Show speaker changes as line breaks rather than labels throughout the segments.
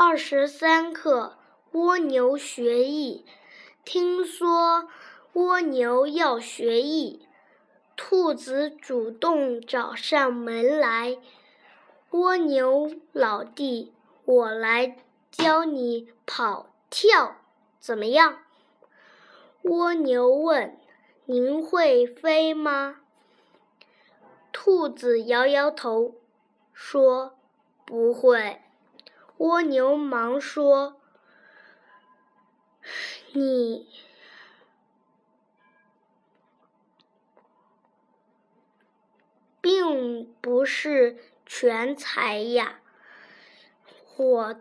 二十三课蜗牛学艺。听说蜗牛要学艺，兔子主动找上门来。蜗牛老弟，我来教你跑跳，怎么样？蜗牛问：“您会飞吗？”兔子摇摇头，说：“不会。”蜗牛忙说：“你并不是全才呀，我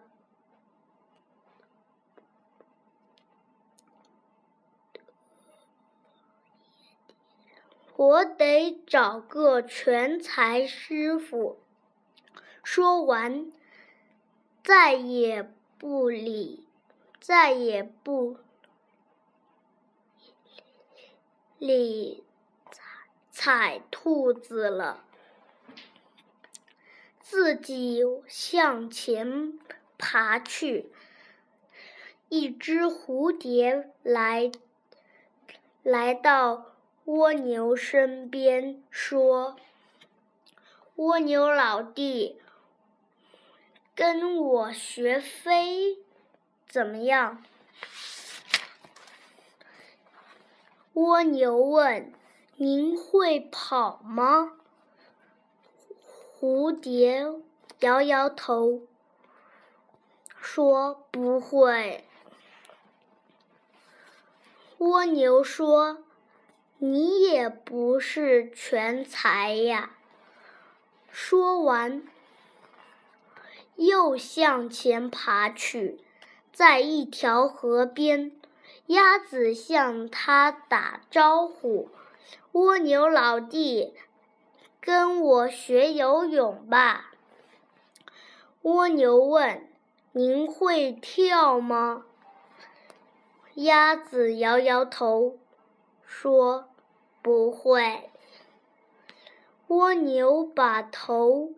我得找个全才师傅。”说完。再也不理，再也不理踩兔子了，自己向前爬去。一只蝴蝶来来到蜗牛身边，说：“蜗牛老弟。”跟我学飞，怎么样？蜗牛问：“您会跑吗？”蝴蝶摇摇头，说：“不会。”蜗牛说：“你也不是全才呀。”说完。又向前爬去，在一条河边，鸭子向他打招呼：“蜗牛老弟，跟我学游泳吧。”蜗牛问：“您会跳吗？”鸭子摇摇头，说：“不会。”蜗牛把头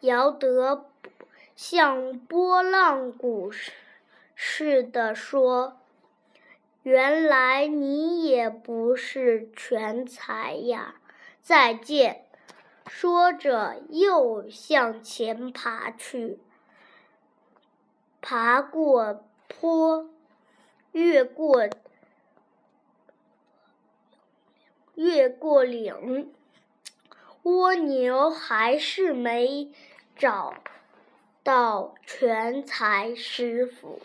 摇得。像拨浪鼓似的说：“原来你也不是全才呀！”再见。说着，又向前爬去，爬过坡，越过越过岭，蜗牛还是没找。到全才师傅。